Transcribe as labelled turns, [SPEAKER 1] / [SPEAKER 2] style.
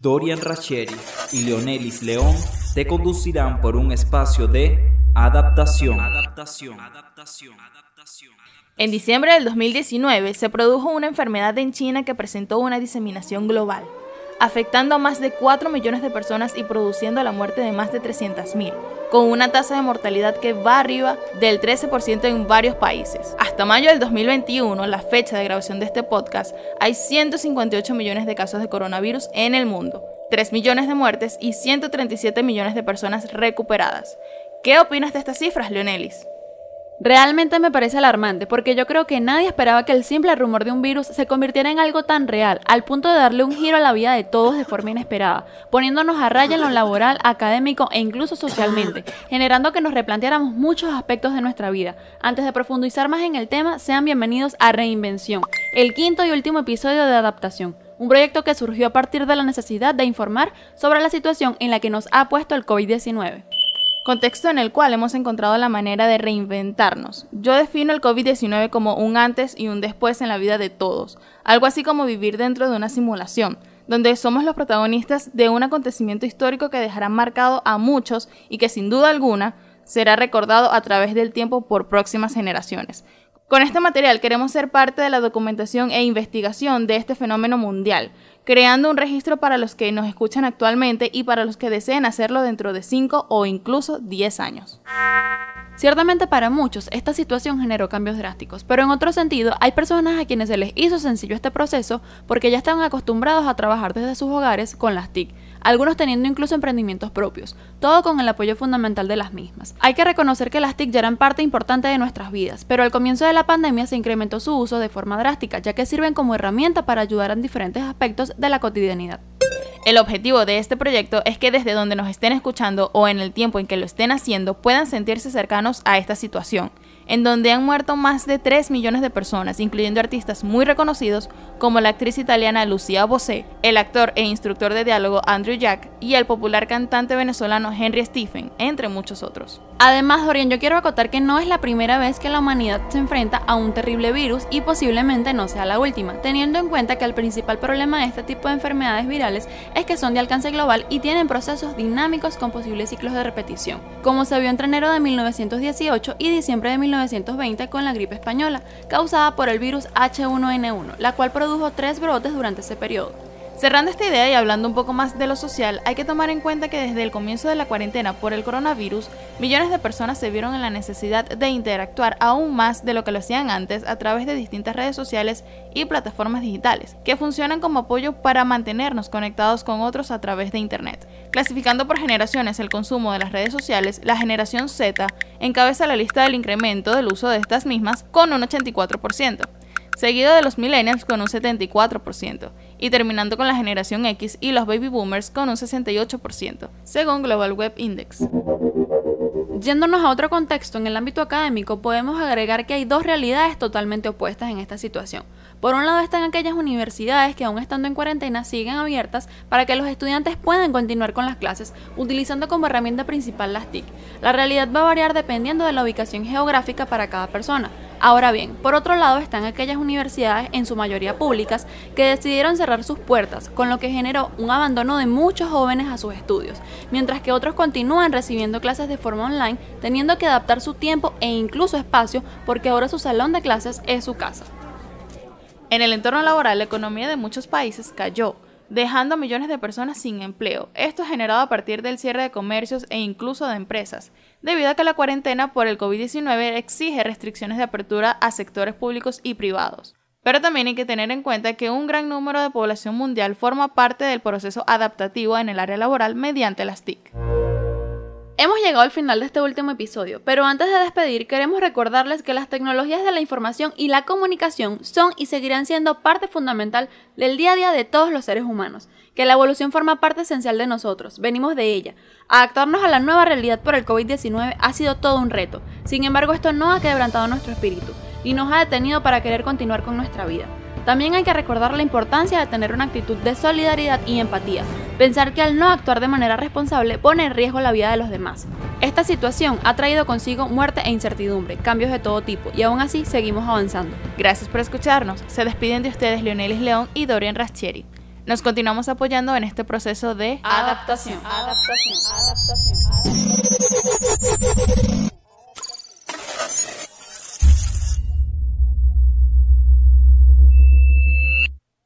[SPEAKER 1] Dorian Racheri y Leonelis León te conducirán por un espacio de adaptación. adaptación.
[SPEAKER 2] En diciembre del 2019 se produjo una enfermedad en China que presentó una diseminación global, afectando a más de 4 millones de personas y produciendo la muerte de más de 300.000, con una tasa de mortalidad que va arriba del 13% en varios países. Hasta mayo del 2021, la fecha de grabación de este podcast, hay 158 millones de casos de coronavirus en el mundo, 3 millones de muertes y 137 millones de personas recuperadas. ¿Qué opinas de estas cifras, Leonelis?
[SPEAKER 3] Realmente me parece alarmante porque yo creo que nadie esperaba que el simple rumor de un virus se convirtiera en algo tan real, al punto de darle un giro a la vida de todos de forma inesperada, poniéndonos a raya en lo laboral, académico e incluso socialmente, generando que nos replanteáramos muchos aspectos de nuestra vida. Antes de profundizar más en el tema, sean bienvenidos a Reinvención, el quinto y último episodio de adaptación. Un proyecto que surgió a partir de la necesidad de informar sobre la situación en la que nos ha puesto el COVID-19
[SPEAKER 2] contexto en el cual hemos encontrado la manera de reinventarnos. Yo defino el COVID-19 como un antes y un después en la vida de todos, algo así como vivir dentro de una simulación, donde somos los protagonistas de un acontecimiento histórico que dejará marcado a muchos y que sin duda alguna será recordado a través del tiempo por próximas generaciones. Con este material queremos ser parte de la documentación e investigación de este fenómeno mundial, creando un registro para los que nos escuchan actualmente y para los que deseen hacerlo dentro de 5 o incluso 10 años.
[SPEAKER 3] Ciertamente para muchos esta situación generó cambios drásticos, pero en otro sentido hay personas a quienes se les hizo sencillo este proceso porque ya estaban acostumbrados a trabajar desde sus hogares con las TIC, algunos teniendo incluso emprendimientos propios, todo con el apoyo fundamental de las mismas. Hay que reconocer que las TIC ya eran parte importante de nuestras vidas, pero al comienzo de la pandemia se incrementó su uso de forma drástica, ya que sirven como herramienta para ayudar en diferentes aspectos de la cotidianidad.
[SPEAKER 2] El objetivo de este proyecto es que desde donde nos estén escuchando o en el tiempo en que lo estén haciendo puedan sentirse cercanos a esta situación en donde han muerto más de 3 millones de personas, incluyendo artistas muy reconocidos como la actriz italiana Lucia Bosé, el actor e instructor de diálogo Andrew Jack y el popular cantante venezolano Henry Stephen, entre muchos otros.
[SPEAKER 3] Además, Dorian, yo quiero acotar que no es la primera vez que la humanidad se enfrenta a un terrible virus y posiblemente no sea la última, teniendo en cuenta que el principal problema de este tipo de enfermedades virales es que son de alcance global y tienen procesos dinámicos con posibles ciclos de repetición, como se vio entre enero de 1918 y diciembre de 1918 1920 con la gripe española, causada por el virus H1N1, la cual produjo tres brotes durante ese periodo.
[SPEAKER 2] Cerrando esta idea y hablando un poco más de lo social, hay que tomar en cuenta que desde el comienzo de la cuarentena por el coronavirus, millones de personas se vieron en la necesidad de interactuar aún más de lo que lo hacían antes a través de distintas redes sociales y plataformas digitales, que funcionan como apoyo para mantenernos conectados con otros a través de Internet. Clasificando por generaciones el consumo de las redes sociales, la generación Z encabeza la lista del incremento del uso de estas mismas con un 84% seguido de los millennials con un 74%, y terminando con la generación X y los baby boomers con un 68%, según Global Web Index.
[SPEAKER 3] Yéndonos a otro contexto en el ámbito académico, podemos agregar que hay dos realidades totalmente opuestas en esta situación. Por un lado están aquellas universidades que aún estando en cuarentena siguen abiertas para que los estudiantes puedan continuar con las clases utilizando como herramienta principal las TIC. La realidad va a variar dependiendo de la ubicación geográfica para cada persona. Ahora bien, por otro lado están aquellas universidades, en su mayoría públicas, que decidieron cerrar sus puertas, con lo que generó un abandono de muchos jóvenes a sus estudios, mientras que otros continúan recibiendo clases de forma online, teniendo que adaptar su tiempo e incluso espacio porque ahora su salón de clases es su casa.
[SPEAKER 2] En el entorno laboral, la economía de muchos países cayó, dejando a millones de personas sin empleo. Esto es generado a partir del cierre de comercios e incluso de empresas, debido a que la cuarentena por el COVID-19 exige restricciones de apertura a sectores públicos y privados. Pero también hay que tener en cuenta que un gran número de población mundial forma parte del proceso adaptativo en el área laboral mediante las TIC.
[SPEAKER 3] Hemos llegado al final de este último episodio, pero antes de despedir queremos recordarles que las tecnologías de la información y la comunicación son y seguirán siendo parte fundamental del día a día de todos los seres humanos, que la evolución forma parte esencial de nosotros, venimos de ella. Adaptarnos a la nueva realidad por el COVID-19 ha sido todo un reto, sin embargo esto no ha quebrantado nuestro espíritu y nos ha detenido para querer continuar con nuestra vida. También hay que recordar la importancia de tener una actitud de solidaridad y empatía, pensar que al no actuar de manera responsable pone en riesgo la vida de los demás. Esta situación ha traído consigo muerte e incertidumbre, cambios de todo tipo, y aún así seguimos avanzando.
[SPEAKER 2] Gracias por escucharnos. Se despiden de ustedes Leonelis León y Dorian Raschieri. Nos continuamos apoyando en este proceso de
[SPEAKER 3] adaptación. adaptación. adaptación. adaptación.